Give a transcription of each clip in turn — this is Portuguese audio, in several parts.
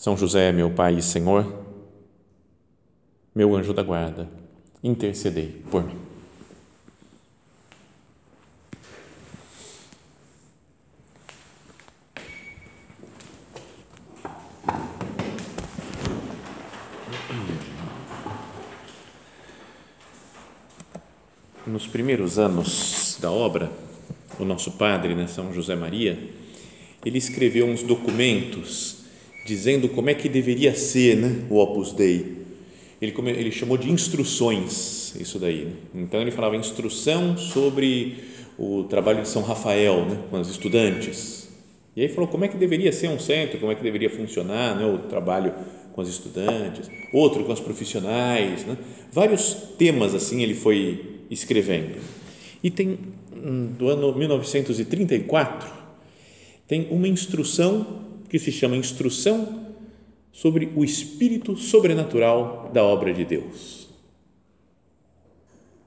são José, meu Pai e Senhor, meu anjo da guarda, intercedei por mim. Nos primeiros anos da obra, o nosso padre, né, São José Maria, ele escreveu uns documentos dizendo como é que deveria ser né, o Opus Dei. Ele, ele chamou de instruções isso daí. Né? Então ele falava instrução sobre o trabalho de São Rafael né, com os estudantes. E aí falou como é que deveria ser um centro, como é que deveria funcionar né, o trabalho com os estudantes, outro com os profissionais, né? vários temas assim ele foi escrevendo. E tem hum, do ano 1934 tem uma instrução que se chama Instrução sobre o espírito sobrenatural da obra de Deus.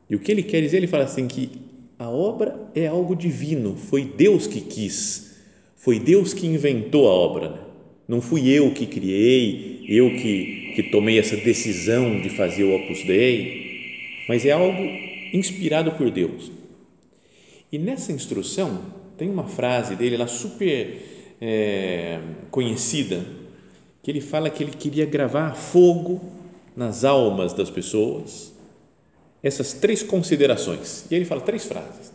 E o que ele quer dizer? Ele fala assim que a obra é algo divino, foi Deus que quis, foi Deus que inventou a obra. Né? Não fui eu que criei, eu que, que tomei essa decisão de fazer o Opus Dei, mas é algo inspirado por Deus. E nessa instrução tem uma frase dele lá super é, conhecida, que ele fala que ele queria gravar fogo nas almas das pessoas, essas três considerações. E ele fala três frases.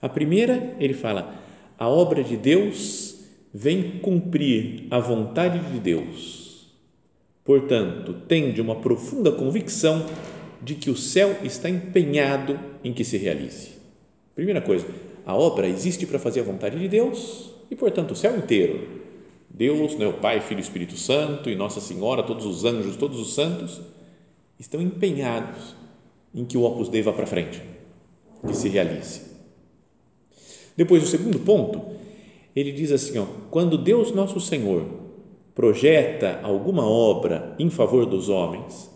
A primeira, ele fala: a obra de Deus vem cumprir a vontade de Deus. Portanto, tende uma profunda convicção de que o céu está empenhado em que se realize. Primeira coisa, a obra existe para fazer a vontade de Deus e, portanto, o céu inteiro, Deus, né, o Pai, Filho e Espírito Santo e Nossa Senhora, todos os anjos, todos os santos, estão empenhados em que o Opus Dei vá para frente, que se realize. Depois, o segundo ponto, ele diz assim, ó, quando Deus Nosso Senhor projeta alguma obra em favor dos homens,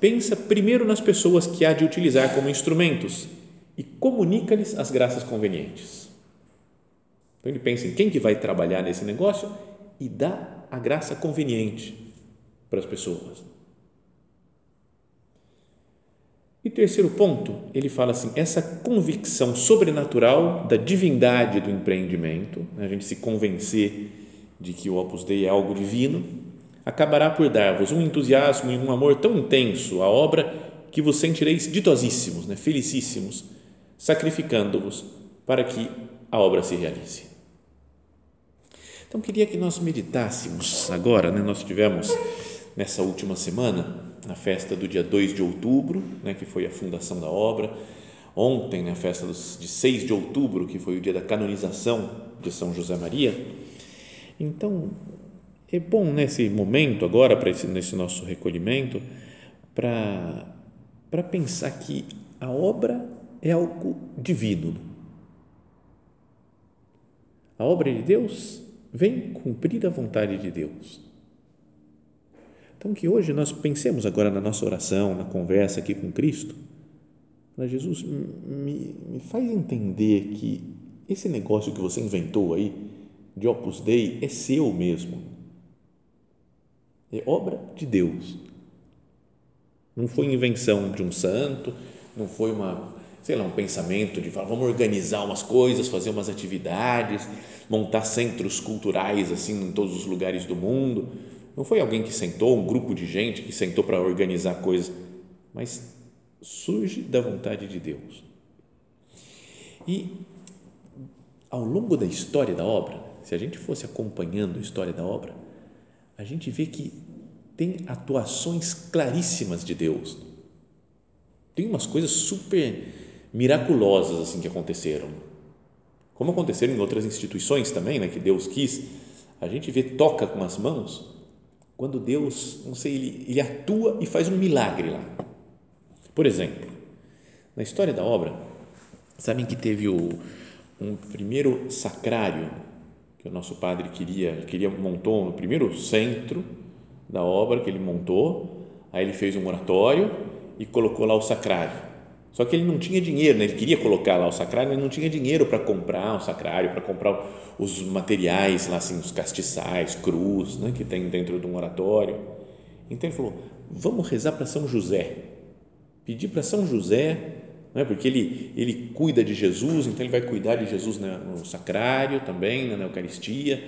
pensa primeiro nas pessoas que há de utilizar como instrumentos e comunica-lhes as graças convenientes. Então ele pensa em quem que vai trabalhar nesse negócio e dá a graça conveniente para as pessoas. E terceiro ponto, ele fala assim: essa convicção sobrenatural da divindade do empreendimento, né, a gente se convencer de que o Opus Dei é algo divino, acabará por dar-vos um entusiasmo e um amor tão intenso à obra que vos sentireis ditosíssimos, né, felicíssimos, sacrificando-vos para que a obra se realize. Então, queria que nós meditássemos agora, né? nós tivemos nessa última semana, na festa do dia 2 de outubro, né? que foi a fundação da obra, ontem, na festa dos, de 6 de outubro, que foi o dia da canonização de São José Maria. Então, é bom nesse momento agora, para esse, nesse nosso recolhimento, para, para pensar que a obra é algo divino. A obra de Deus vem cumprir a vontade de Deus. Então, que hoje nós pensemos agora na nossa oração, na conversa aqui com Cristo, para Jesus, me, me faz entender que esse negócio que você inventou aí, de Opus Dei, é seu mesmo. É obra de Deus. Não foi invenção de um santo, não foi uma sei lá, um pensamento de falar, vamos organizar umas coisas, fazer umas atividades, montar centros culturais assim em todos os lugares do mundo. Não foi alguém que sentou, um grupo de gente que sentou para organizar coisas, mas surge da vontade de Deus. E ao longo da história da obra, se a gente fosse acompanhando a história da obra, a gente vê que tem atuações claríssimas de Deus. Tem umas coisas super miraculosas assim que aconteceram. Como aconteceram em outras instituições também, né, que Deus quis a gente vê, toca com as mãos, quando Deus, não sei, ele, ele atua e faz um milagre lá. Por exemplo, na história da obra, sabem que teve o, um primeiro sacrário que o nosso padre queria, ele queria montou o primeiro centro da obra que ele montou, aí ele fez um oratório e colocou lá o sacrário. Só que ele não tinha dinheiro, né? ele queria colocar lá o sacrário, mas não tinha dinheiro para comprar o sacrário, para comprar os materiais lá, assim, os castiçais, cruz, né? que tem dentro de um oratório. Então ele falou: vamos rezar para São José. Pedir para São José, né? porque ele, ele cuida de Jesus, então ele vai cuidar de Jesus no sacrário também, na Eucaristia.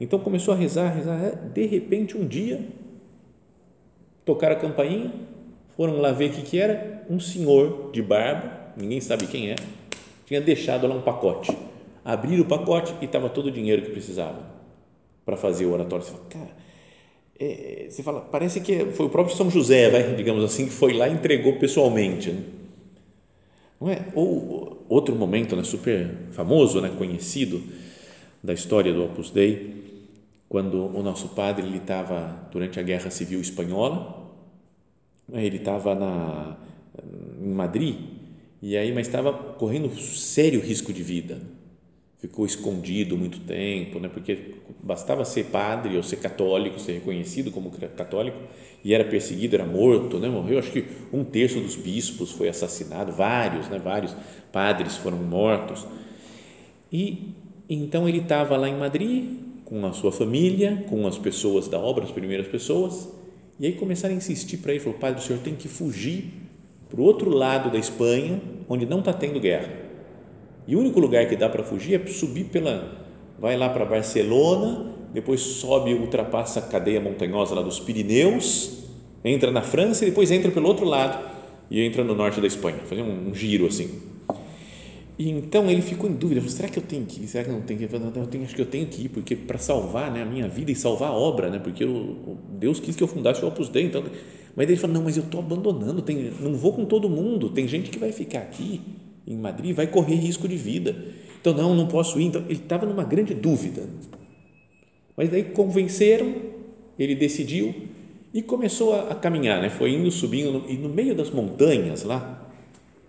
Então começou a rezar, rezar. De repente, um dia, tocaram a campainha, foram lá ver o que, que era. Um senhor de barba, ninguém sabe quem é, tinha deixado lá um pacote. Abriram o pacote e estava todo o dinheiro que precisava para fazer o oratório. Você fala, cara, é, você fala, parece que foi o próprio São José, vai, digamos assim, que foi lá e entregou pessoalmente. Né? Não é? Ou outro momento né, super famoso, né, conhecido da história do Opus Dei, quando o nosso padre estava durante a Guerra Civil Espanhola ele estava na em Madrid e aí mas estava correndo sério risco de vida. Ficou escondido muito tempo né? Porque bastava ser padre ou ser católico ser reconhecido como católico e era perseguido era morto né? Morreu acho que um terço dos bispos foi assassinado vários né? Vários padres foram mortos. E então ele estava lá em Madrid com a sua família com as pessoas da obra as primeiras pessoas e aí começaram a insistir para ele, falou, padre, o senhor tem que fugir para o outro lado da Espanha, onde não está tendo guerra. E o único lugar que dá para fugir é subir pela, vai lá para Barcelona, depois sobe, ultrapassa a cadeia montanhosa lá dos Pirineus, entra na França e depois entra pelo outro lado e entra no norte da Espanha, fazer um, um giro assim. E então ele ficou em dúvida, falou, será que eu tenho que ir? Será que não tenho que ir? Eu, tenho, acho que eu tenho que ir, porque para salvar né, a minha vida e salvar a obra, né, porque eu, Deus quis que eu fundasse o Opus Dei, então, mas ele falou, não, mas eu estou abandonando, tem, não vou com todo mundo, tem gente que vai ficar aqui em Madrid, vai correr risco de vida, então não, não posso ir, então ele estava numa grande dúvida, mas daí convenceram, ele decidiu e começou a, a caminhar, né, foi indo, subindo, e no meio das montanhas lá,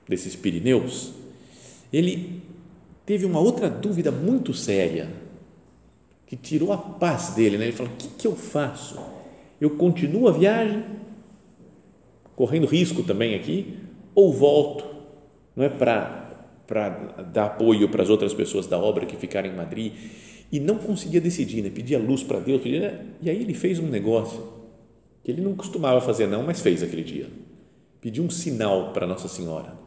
desses Pirineus, ele teve uma outra dúvida muito séria que tirou a paz dele. Né? Ele falou: o que, que eu faço? Eu continuo a viagem, correndo risco também aqui, ou volto? Não é para dar apoio para as outras pessoas da obra que ficaram em Madrid e não conseguia decidir, né? pedia luz para Deus, pedia, né? e aí ele fez um negócio que ele não costumava fazer não, mas fez aquele dia. Pediu um sinal para Nossa Senhora.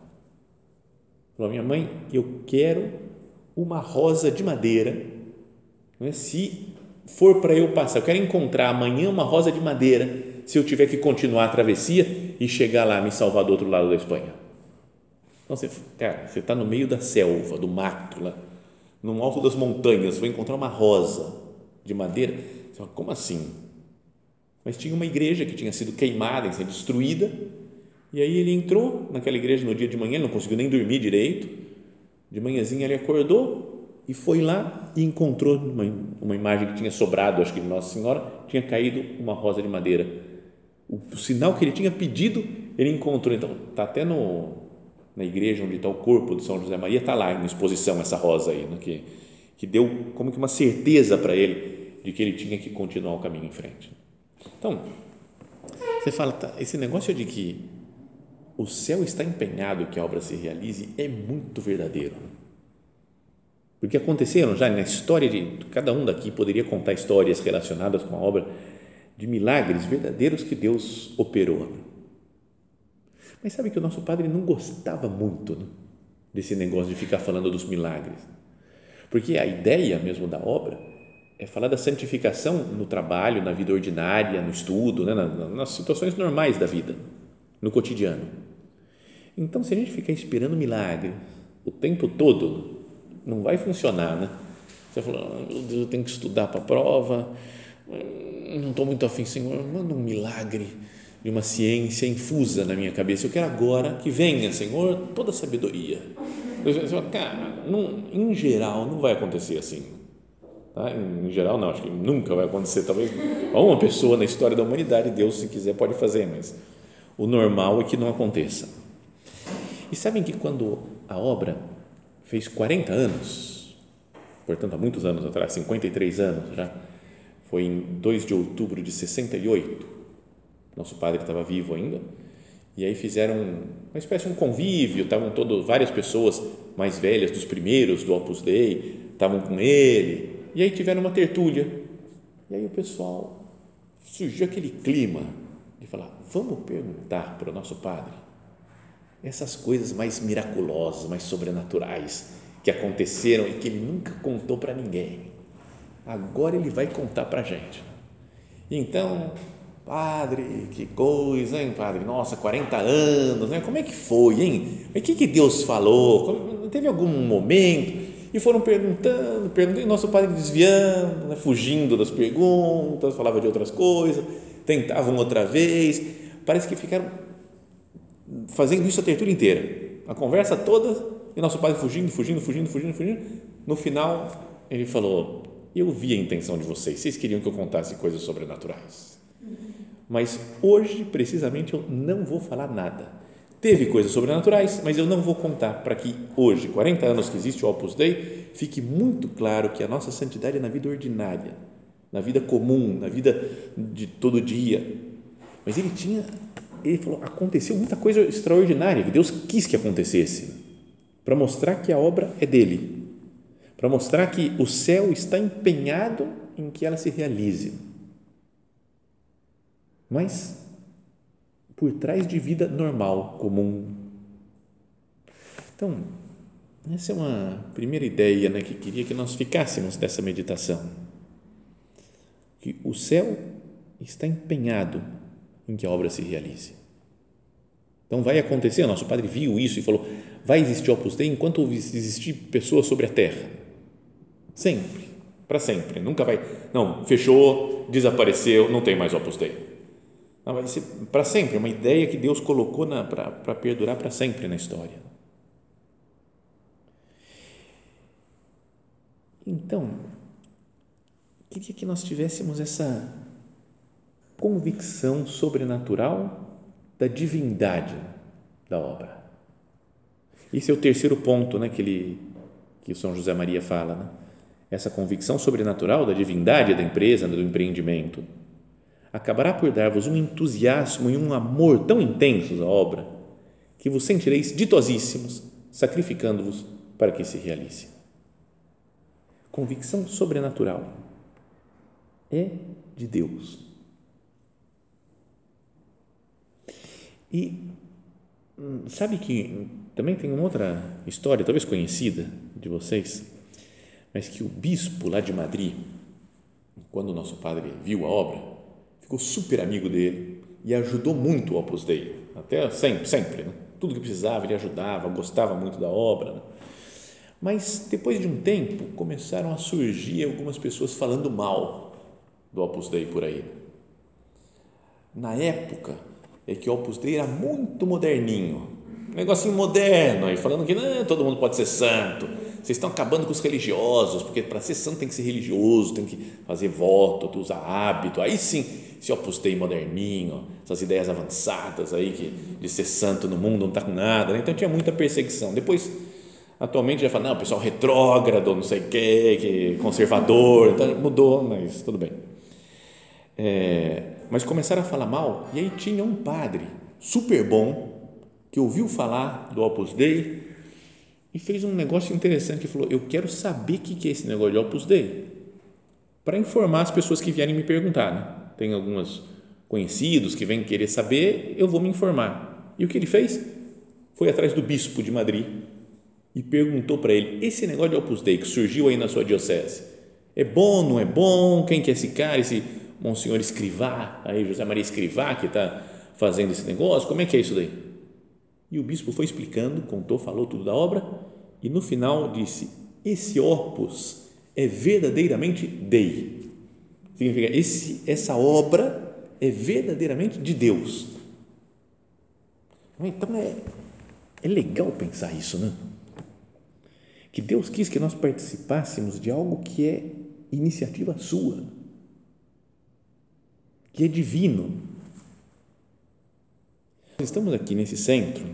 Falou, minha mãe, eu quero uma rosa de madeira, é? se for para eu passar, eu quero encontrar amanhã uma rosa de madeira, se eu tiver que continuar a travessia e chegar lá, me salvar do outro lado da Espanha. Então, você, cara, você está no meio da selva, do mato, lá, no alto das montanhas, vai encontrar uma rosa de madeira. Você fala, como assim? Mas tinha uma igreja que tinha sido queimada, destruída, e aí ele entrou naquela igreja no dia de manhã, ele não conseguiu nem dormir direito. De manhãzinha ele acordou e foi lá e encontrou uma, uma imagem que tinha sobrado, acho que de Nossa Senhora, tinha caído uma rosa de madeira. O, o sinal que ele tinha pedido, ele encontrou. Então, está até no, na igreja onde está o corpo de São José Maria, está lá em exposição essa rosa aí, né, que, que deu como que uma certeza para ele de que ele tinha que continuar o caminho em frente. Então, você fala, tá, esse negócio de que o céu está empenhado que a obra se realize é muito verdadeiro. Porque aconteceram já na história de cada um daqui poderia contar histórias relacionadas com a obra de milagres verdadeiros que Deus operou. Mas sabe que o nosso padre não gostava muito né, desse negócio de ficar falando dos milagres. Porque a ideia mesmo da obra é falar da santificação no trabalho, na vida ordinária, no estudo, né, nas situações normais da vida, no cotidiano. Então, se a gente ficar esperando milagre o tempo todo, não vai funcionar, né? Você falou, oh, meu Deus, eu tenho que estudar para a prova, não estou muito afim, Senhor, manda um milagre de uma ciência infusa na minha cabeça. Eu quero agora que venha, Senhor, toda a sabedoria. Fala, cara, não, em geral, não vai acontecer assim. Tá? Em geral, não, acho que nunca vai acontecer. Talvez uma pessoa na história da humanidade, Deus, se quiser, pode fazer, mas o normal é que não aconteça. E sabem que quando a obra fez 40 anos, portanto, há muitos anos atrás, 53 anos já, foi em 2 de outubro de 68, nosso padre estava vivo ainda, e aí fizeram uma espécie de um convívio, estavam todas várias pessoas mais velhas dos primeiros do Opus Dei, estavam com ele, e aí tiveram uma tertúlia. E aí o pessoal surgiu aquele clima de falar: vamos perguntar para o nosso padre essas coisas mais miraculosas, mais sobrenaturais que aconteceram e que ele nunca contou para ninguém. Agora ele vai contar para a gente. Então, Padre, que coisa, hein, padre? Nossa, 40 anos, né? Como é que foi, hein? O que, que Deus falou? Teve algum momento? E foram perguntando, perguntando, e nosso padre desviando, né? fugindo das perguntas, falava de outras coisas, tentavam outra vez. Parece que ficaram fazendo isso a tertúlia inteira, a conversa toda, e nosso padre fugindo, fugindo, fugindo, fugindo, fugindo. No final, ele falou: Eu vi a intenção de vocês, vocês queriam que eu contasse coisas sobrenaturais mas hoje, precisamente, eu não vou falar nada. Teve coisas sobrenaturais, mas eu não vou contar para que hoje, 40 anos que existe o Opus Dei, fique muito claro que a nossa santidade é na vida ordinária, na vida comum, na vida de todo dia. Mas ele tinha, ele falou, aconteceu muita coisa extraordinária que Deus quis que acontecesse, para mostrar que a obra é dele, para mostrar que o céu está empenhado em que ela se realize mas por trás de vida normal, comum. Então, essa é uma primeira ideia né, que queria que nós ficássemos dessa meditação. Que o céu está empenhado em que a obra se realize. Então vai acontecer, nosso padre viu isso e falou: vai existir Opus Dei enquanto existir pessoas sobre a terra. Sempre, para sempre. Nunca vai. Não, fechou, desapareceu, não tem mais Opus Dei. Não, vai ser para sempre, uma ideia que Deus colocou para perdurar para sempre na história. Então, queria que nós tivéssemos essa convicção sobrenatural da divindade da obra. Esse é o terceiro ponto né, que, ele, que o São José Maria fala. Né? Essa convicção sobrenatural da divindade da empresa, do empreendimento acabará por dar-vos um entusiasmo e um amor tão intensos à obra que vos sentireis ditosíssimos, sacrificando-vos para que se realize. Convicção sobrenatural é de Deus. E hum, sabe que também tem uma outra história, talvez conhecida de vocês, mas que o bispo lá de Madrid, quando o nosso padre viu a obra, ficou super amigo dele e ajudou muito o Opus Dei, até sempre, sempre, né? tudo que precisava ele ajudava, gostava muito da obra. Né? Mas depois de um tempo começaram a surgir algumas pessoas falando mal do Opus Dei por aí. Na época é que o Opus Dei era muito moderninho, um negocinho moderno aí, falando que não, todo mundo pode ser santo, vocês estão acabando com os religiosos, porque para ser santo tem que ser religioso, tem que fazer voto, usar hábito, aí sim se Opus Dei moderninho, essas ideias avançadas aí que de ser santo no mundo não está com nada, né? então tinha muita perseguição. Depois, atualmente já fala, não, pessoal retrógrado, não sei o quê, que conservador, então mudou, mas tudo bem. É, mas começaram a falar mal, e aí tinha um padre super bom que ouviu falar do Opus Dei e fez um negócio interessante que falou: Eu quero saber o que é esse negócio de Opus Dei, para informar as pessoas que vierem me perguntar. Né? tem alguns conhecidos que vêm querer saber, eu vou me informar. E o que ele fez? Foi atrás do bispo de Madrid e perguntou para ele: esse negócio de Opus Dei que surgiu aí na sua diocese, é bom, não é bom? Quem que é esse cara, esse Monsenhor Escrivá, aí José Maria Escrivá que está fazendo esse negócio, como é que é isso daí? E o bispo foi explicando, contou, falou tudo da obra e no final disse: esse opus é verdadeiramente Dei Significa, esse, essa obra é verdadeiramente de Deus. Então é, é legal pensar isso, né? Que Deus quis que nós participássemos de algo que é iniciativa sua, que é divino. Estamos aqui nesse centro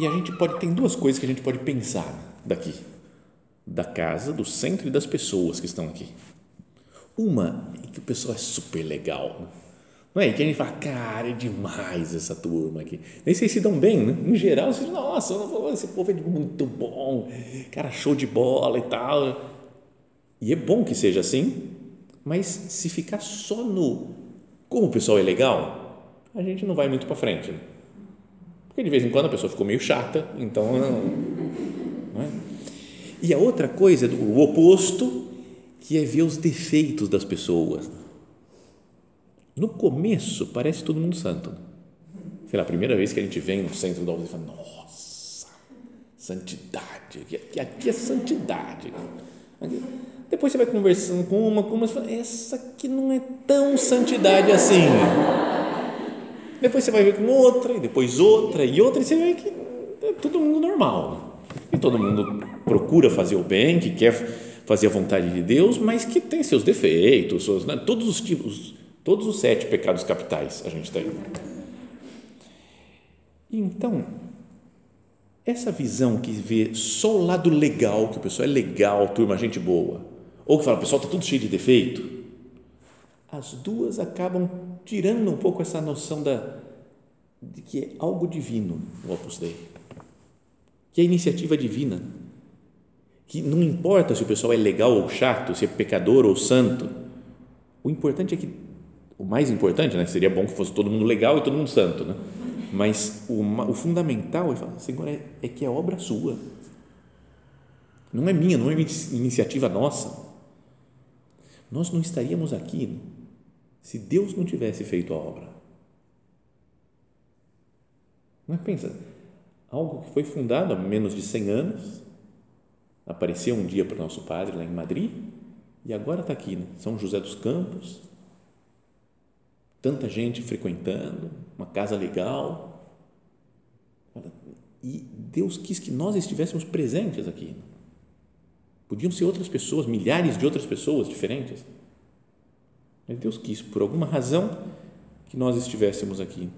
e a gente pode tem duas coisas que a gente pode pensar daqui, da casa, do centro e das pessoas que estão aqui. Uma é que o pessoal é super legal, não é? E que a gente fala, cara, é demais essa turma aqui. Nem sei se dão bem, né? Em geral, vocês, nossa, esse povo é muito bom, cara, show de bola e tal. E é bom que seja assim, mas se ficar só no como o pessoal é legal, a gente não vai muito para frente. Né? Porque de vez em quando a pessoa ficou meio chata, então não, não é? E a outra coisa, o oposto, que é ver os defeitos das pessoas. No começo parece todo mundo santo. Sei lá, a primeira vez que a gente vem no centro da obra e fala, nossa, santidade, aqui, aqui é santidade. Depois você vai conversando com uma, com uma, fala, essa aqui não é tão santidade assim. Depois você vai ver com outra, e depois outra, e outra, e você vê que é todo mundo normal. E todo mundo procura fazer o bem, que quer fazer a vontade de Deus, mas que tem seus defeitos, seus, né? todos os tipos, todos os sete pecados capitais a gente tem. Então, essa visão que vê só o lado legal, que o pessoal é legal, turma, gente boa, ou que fala, o pessoal está tudo cheio de defeito, as duas acabam tirando um pouco essa noção da, de que é algo divino o Opus Dei, que é iniciativa divina, que não importa se o pessoal é legal ou chato, se é pecador ou santo, o importante é que, o mais importante, né, seria bom que fosse todo mundo legal e todo mundo santo, né? Mas o, o fundamental é falar, Senhor, é, é que é obra sua, não é minha, não é iniciativa nossa, nós não estaríamos aqui se Deus não tivesse feito a obra. Mas pensa, algo que foi fundado há menos de 100 anos, apareceu um dia para o nosso padre lá em Madrid e agora está aqui, né? São José dos Campos, tanta gente frequentando, uma casa legal. E Deus quis que nós estivéssemos presentes aqui. Podiam ser outras pessoas, milhares de outras pessoas diferentes. Mas Deus quis, por alguma razão, que nós estivéssemos aqui.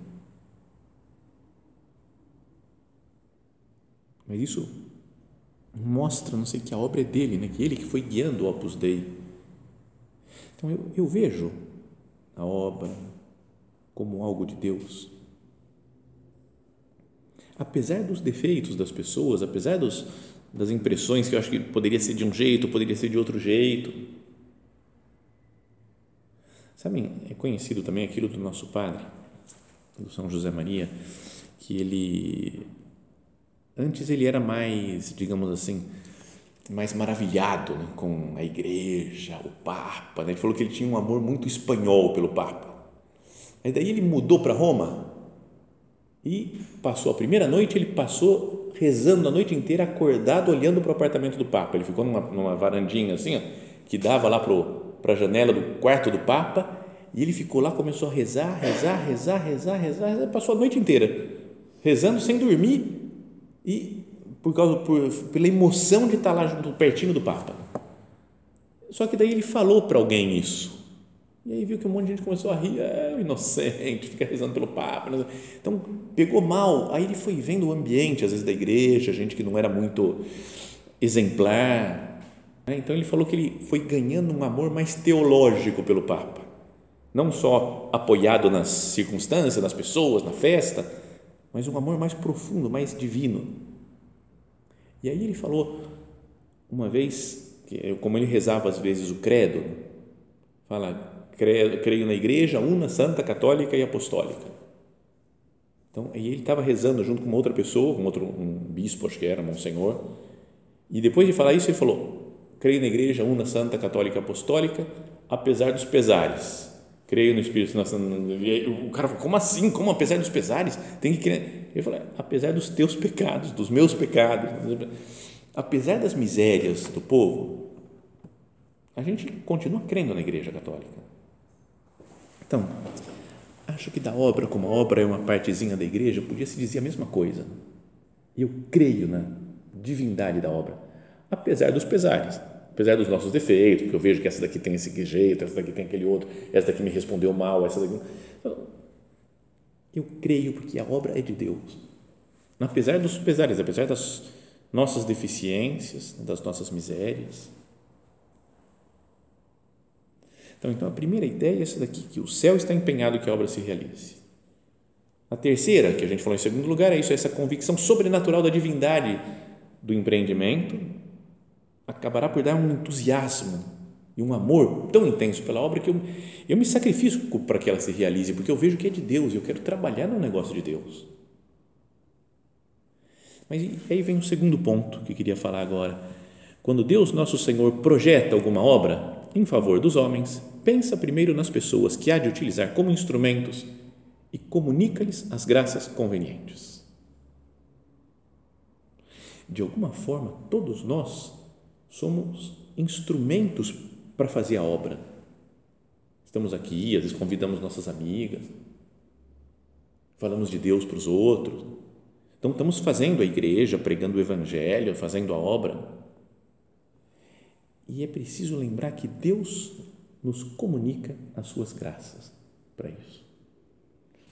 Mas isso mostra, não sei, que a obra é dele, né? que ele que foi guiando o Opus Dei. Então eu, eu vejo a obra como algo de Deus. Apesar dos defeitos das pessoas, apesar dos, das impressões que eu acho que poderia ser de um jeito, poderia ser de outro jeito. Sabem, é conhecido também aquilo do nosso padre, do São José Maria, que ele antes ele era mais, digamos assim, mais maravilhado né, com a igreja, o Papa. Né? Ele falou que ele tinha um amor muito espanhol pelo Papa. Aí daí ele mudou para Roma e passou a primeira noite, ele passou rezando a noite inteira, acordado, olhando para o apartamento do Papa. Ele ficou numa, numa varandinha assim, ó, que dava lá para a janela do quarto do Papa, e ele ficou lá, começou a rezar, rezar, rezar, rezar, rezar, rezar passou a noite inteira rezando sem dormir e por causa por, pela emoção de estar lá junto, pertinho do Papa. Só que daí ele falou para alguém isso. E aí viu que um monte de gente começou a rir, é inocente, fica rezando pelo Papa. Então, pegou mal. Aí ele foi vendo o ambiente, às vezes, da igreja, gente que não era muito exemplar. Né? Então, ele falou que ele foi ganhando um amor mais teológico pelo Papa. Não só apoiado nas circunstâncias, nas pessoas, na festa, mas um amor mais profundo, mais divino. E aí ele falou, uma vez, como ele rezava às vezes o credo, fala creio, na igreja una, santa, católica e apostólica. Então, aí ele estava rezando junto com uma outra pessoa, com outro um bispo, acho que era, monsenhor, e depois de falar isso, ele falou: creio na igreja una, santa, católica e apostólica, apesar dos pesares. Creio no Espírito Santo. O cara falou: como assim? Como apesar dos pesares? Tem que crer. Ele falou: apesar dos teus pecados, dos meus pecados, apesar das misérias do povo, a gente continua crendo na Igreja Católica. Então, acho que da obra, como a obra é uma partezinha da igreja, podia se dizer a mesma coisa. Eu creio na divindade da obra, apesar dos pesares, apesar dos nossos defeitos, porque eu vejo que essa daqui tem esse jeito, essa daqui tem aquele outro, essa daqui me respondeu mal, essa daqui. Eu creio porque a obra é de Deus. Apesar dos pesares, apesar das nossas deficiências, das nossas misérias. Então, então a primeira ideia é essa daqui, que o céu está empenhado que a obra se realize. A terceira, que a gente falou em segundo lugar, é isso, é essa convicção sobrenatural da divindade do empreendimento, acabará por dar um entusiasmo e um amor tão intenso pela obra que eu, eu me sacrifico para que ela se realize, porque eu vejo que é de Deus e eu quero trabalhar no negócio de Deus. Mas aí vem o segundo ponto que eu queria falar agora. Quando Deus, nosso Senhor, projeta alguma obra em favor dos homens, pensa primeiro nas pessoas que há de utilizar como instrumentos e comunica-lhes as graças convenientes. De alguma forma, todos nós somos instrumentos para fazer a obra. Estamos aqui, às vezes convidamos nossas amigas, falamos de Deus para os outros. Então, estamos fazendo a igreja, pregando o evangelho, fazendo a obra. E é preciso lembrar que Deus nos comunica as suas graças para isso.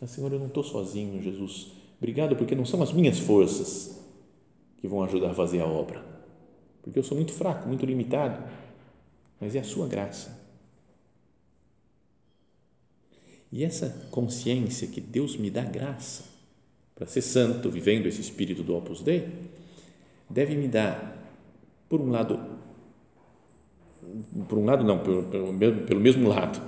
Mas, Senhor, eu não estou sozinho, Jesus. Obrigado, porque não são as minhas forças que vão ajudar a fazer a obra, porque eu sou muito fraco, muito limitado, mas é a Sua graça. E essa consciência que Deus me dá graça para ser santo, vivendo esse espírito do Opus Dei, deve me dar, por um lado, por um lado não, pelo, pelo, pelo mesmo lado,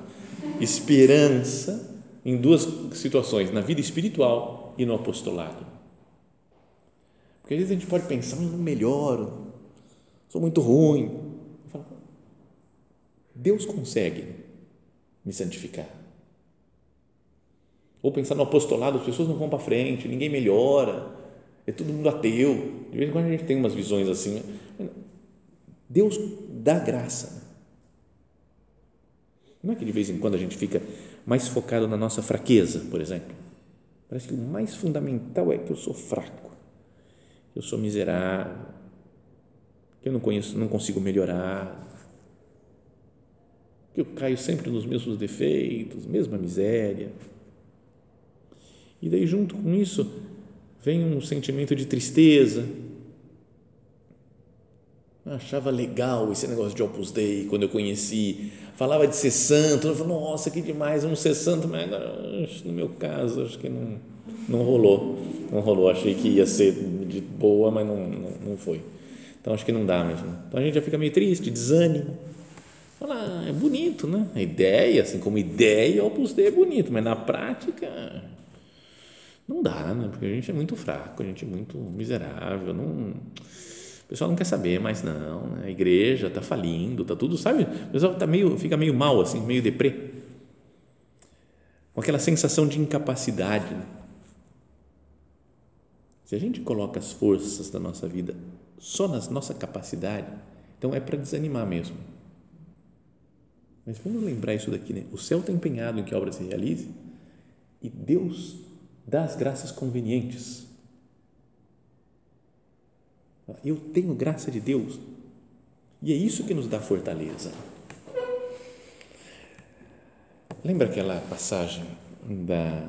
esperança em duas situações, na vida espiritual e no apostolado. Porque às vezes a gente pode pensar, não melhoro, sou muito ruim. Deus consegue me santificar. Ou pensar no apostolado, as pessoas não vão para frente, ninguém melhora, é todo mundo ateu. De vez em quando a gente tem umas visões assim. Deus dá graça. Não é que de vez em quando a gente fica mais focado na nossa fraqueza, por exemplo. Parece que o mais fundamental é que eu sou fraco, que eu sou miserável, que eu não conheço, não consigo melhorar, que eu caio sempre nos mesmos defeitos, mesma miséria. E daí junto com isso vem um sentimento de tristeza, eu achava legal esse negócio de Opus Dei quando eu conheci. Falava de ser santo. Eu falei, nossa, que demais, vamos ser santo. Mas agora, no meu caso, acho que não, não rolou. Não rolou. Achei que ia ser de boa, mas não, não, não foi. Então, acho que não dá mesmo. Então, a gente já fica meio triste, desânimo. Fala, ah, é bonito, né? A ideia, assim como ideia, Opus Dei é bonito, mas na prática não dá, né? Porque a gente é muito fraco, a gente é muito miserável, não pessoal não quer saber mais não, né? a igreja está falindo, está tudo, sabe? O pessoal tá meio, fica meio mal, assim, meio deprê. Com aquela sensação de incapacidade. Se a gente coloca as forças da nossa vida só na nossa capacidade, então é para desanimar mesmo. Mas vamos lembrar isso daqui, né? O céu está empenhado em que a obra se realize e Deus dá as graças convenientes eu tenho graça de Deus. E é isso que nos dá fortaleza. Lembra aquela passagem da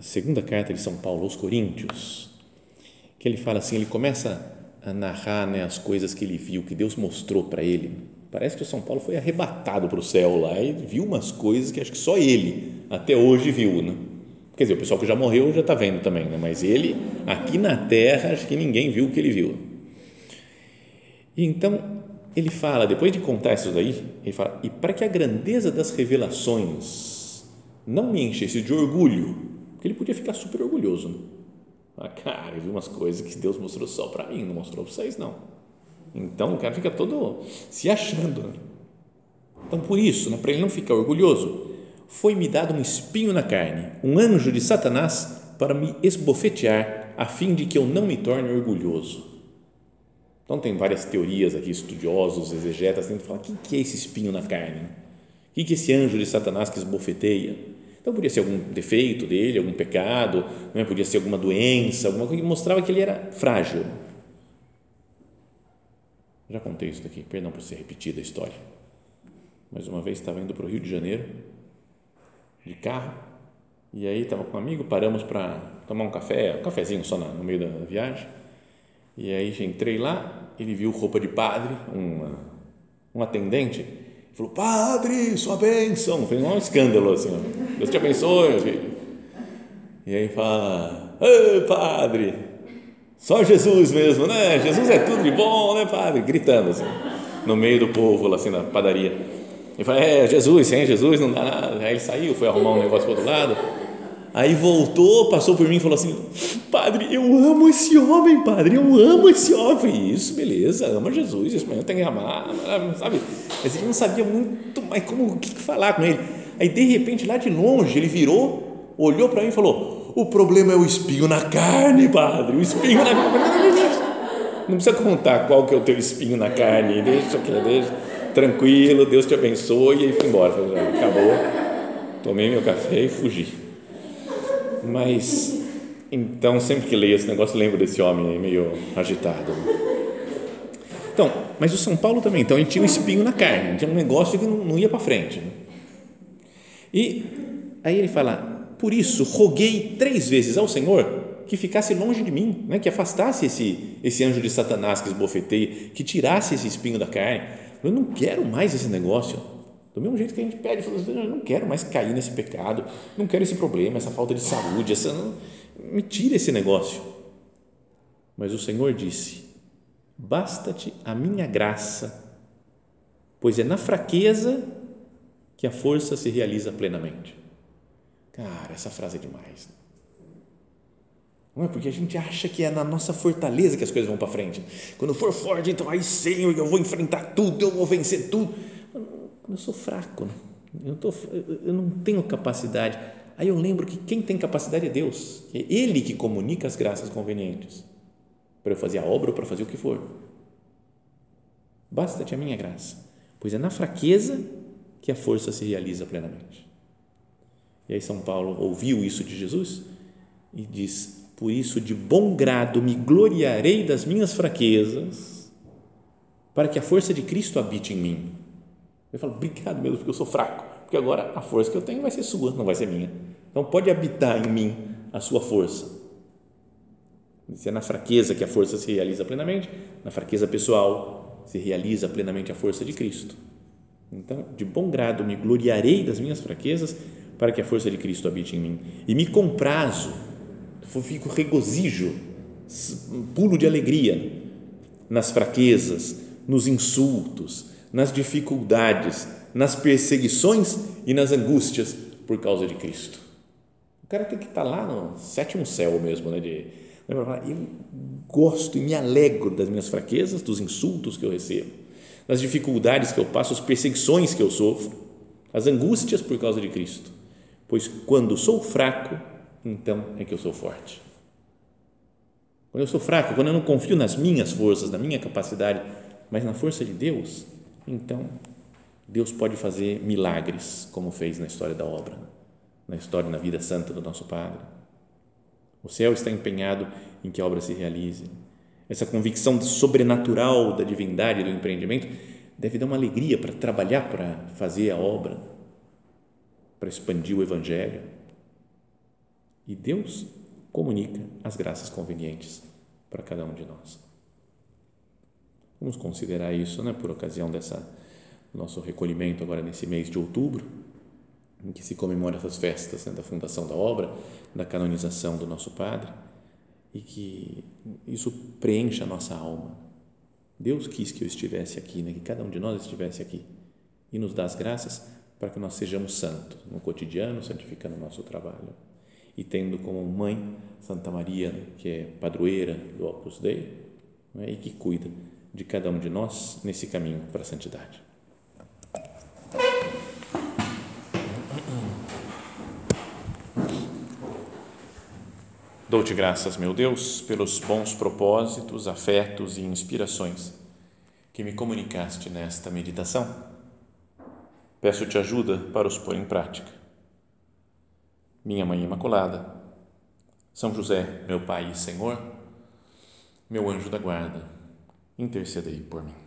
segunda carta de São Paulo aos Coríntios? Que ele fala assim, ele começa a narrar né, as coisas que ele viu, que Deus mostrou para ele. Parece que o São Paulo foi arrebatado para o céu lá e viu umas coisas que acho que só ele até hoje viu, né? Quer dizer, o pessoal que já morreu já está vendo também, né? mas ele, aqui na terra, acho que ninguém viu o que ele viu. E então ele fala, depois de contar isso daí, ele fala: e para que a grandeza das revelações não me enchesse de orgulho, porque ele podia ficar super orgulhoso. Né? Ah, cara, eu vi umas coisas que Deus mostrou só para mim, não mostrou para vocês, não. Então o cara fica todo se achando. Né? Então, por isso, né, para ele não ficar orgulhoso, foi-me dado um espinho na carne, um anjo de Satanás para me esbofetear, a fim de que eu não me torne orgulhoso. Então, tem várias teorias aqui, estudiosos, exegetas, tentam falar: o que é esse espinho na carne? O que é esse anjo de Satanás que esbofeteia? Então, podia ser algum defeito dele, algum pecado, não é? podia ser alguma doença, alguma coisa que mostrava que ele era frágil. Já contei isso daqui, perdão por ser repetida a história. Mas uma vez estava indo para o Rio de Janeiro, de carro, e aí estava com um amigo, paramos para tomar um café, um cafezinho só no meio da viagem. E aí entrei lá, ele viu roupa de padre, um, um atendente, falou: Padre, sua bênção. Fez um escândalo assim: Deus te abençoe, filho. E aí fala: padre, só Jesus mesmo, né? Jesus é tudo de bom, né, padre? Gritando assim, no meio do povo, lá assim, na padaria. Ele fala: É, Jesus, sem Jesus não dá nada. Aí ele saiu, foi arrumar um negócio para outro lado. Aí voltou, passou por mim e falou assim: Padre, eu amo esse homem, Padre, eu amo esse homem. Isso, beleza, ama Jesus, isso mesmo, tem que amar, sabe? Mas ele não sabia muito mais como o que falar com ele. Aí, de repente, lá de longe, ele virou, olhou para mim e falou: O problema é o espinho na carne, Padre, o espinho na carne. Não precisa contar qual que é o teu espinho na carne, deixa, deixa, tranquilo, Deus te abençoe. E aí fui embora, acabou. Tomei meu café e fugi. Mas, então, sempre que leio esse negócio, lembro desse homem aí meio agitado. Então, mas o São Paulo também, então ele tinha um espinho na carne, tinha um negócio que não, não ia para frente. E aí ele fala: Por isso, roguei três vezes ao Senhor que ficasse longe de mim, né? que afastasse esse, esse anjo de Satanás que esbofeteia, que tirasse esse espinho da carne. Eu não quero mais esse negócio do mesmo jeito que a gente pede, fala assim, não quero mais cair nesse pecado, não quero esse problema, essa falta de saúde, essa, não, me tira esse negócio. Mas o Senhor disse: Basta-te a minha graça, pois é na fraqueza que a força se realiza plenamente. Cara, essa frase é demais. Não é porque a gente acha que é na nossa fortaleza que as coisas vão para frente. Quando for forte, então aí, Senhor, eu vou enfrentar tudo, eu vou vencer tudo eu sou fraco, né? eu, tô, eu não tenho capacidade. Aí eu lembro que quem tem capacidade é Deus, é Ele que comunica as graças convenientes para eu fazer a obra ou para fazer o que for. Basta-te a minha graça, pois é na fraqueza que a força se realiza plenamente. E aí São Paulo ouviu isso de Jesus e diz: Por isso, de bom grado me gloriarei das minhas fraquezas, para que a força de Cristo habite em mim. Eu falo, obrigado mesmo, porque eu sou fraco. Porque agora a força que eu tenho vai ser sua, não vai ser minha. Então pode habitar em mim a sua força. Se é na fraqueza que a força se realiza plenamente, na fraqueza pessoal se realiza plenamente a força de Cristo. Então, de bom grado me gloriarei das minhas fraquezas para que a força de Cristo habite em mim. E me comprazo, fico regozijo, pulo de alegria nas fraquezas, nos insultos, nas dificuldades, nas perseguições e nas angústias por causa de Cristo. O cara tem que estar lá no sétimo céu mesmo, né? De, eu gosto e me alegro das minhas fraquezas, dos insultos que eu recebo, das dificuldades que eu passo, as perseguições que eu sofro, as angústias por causa de Cristo. Pois quando sou fraco, então é que eu sou forte. Quando eu sou fraco, quando eu não confio nas minhas forças, na minha capacidade, mas na força de Deus, então, Deus pode fazer milagres, como fez na história da obra, na história na vida santa do nosso Padre. O céu está empenhado em que a obra se realize. Essa convicção sobrenatural da divindade do empreendimento deve dar uma alegria para trabalhar para fazer a obra, para expandir o Evangelho. E Deus comunica as graças convenientes para cada um de nós. Vamos considerar isso, né, por ocasião dessa nosso recolhimento agora nesse mês de outubro, em que se comemora essas festas né, da fundação da obra, da canonização do nosso Padre, e que isso preencha a nossa alma. Deus quis que eu estivesse aqui, né, que cada um de nós estivesse aqui, e nos dá as graças para que nós sejamos santos no cotidiano, santificando o nosso trabalho. E tendo como mãe Santa Maria, que é padroeira do Opus Dei, né, e que cuida de cada um de nós nesse caminho para a santidade. Dou-te graças, meu Deus, pelos bons propósitos, afetos e inspirações que me comunicaste nesta meditação. Peço-te ajuda para os pôr em prática. Minha Mãe Imaculada, São José, meu Pai e Senhor, meu anjo da guarda, intercedei por mim.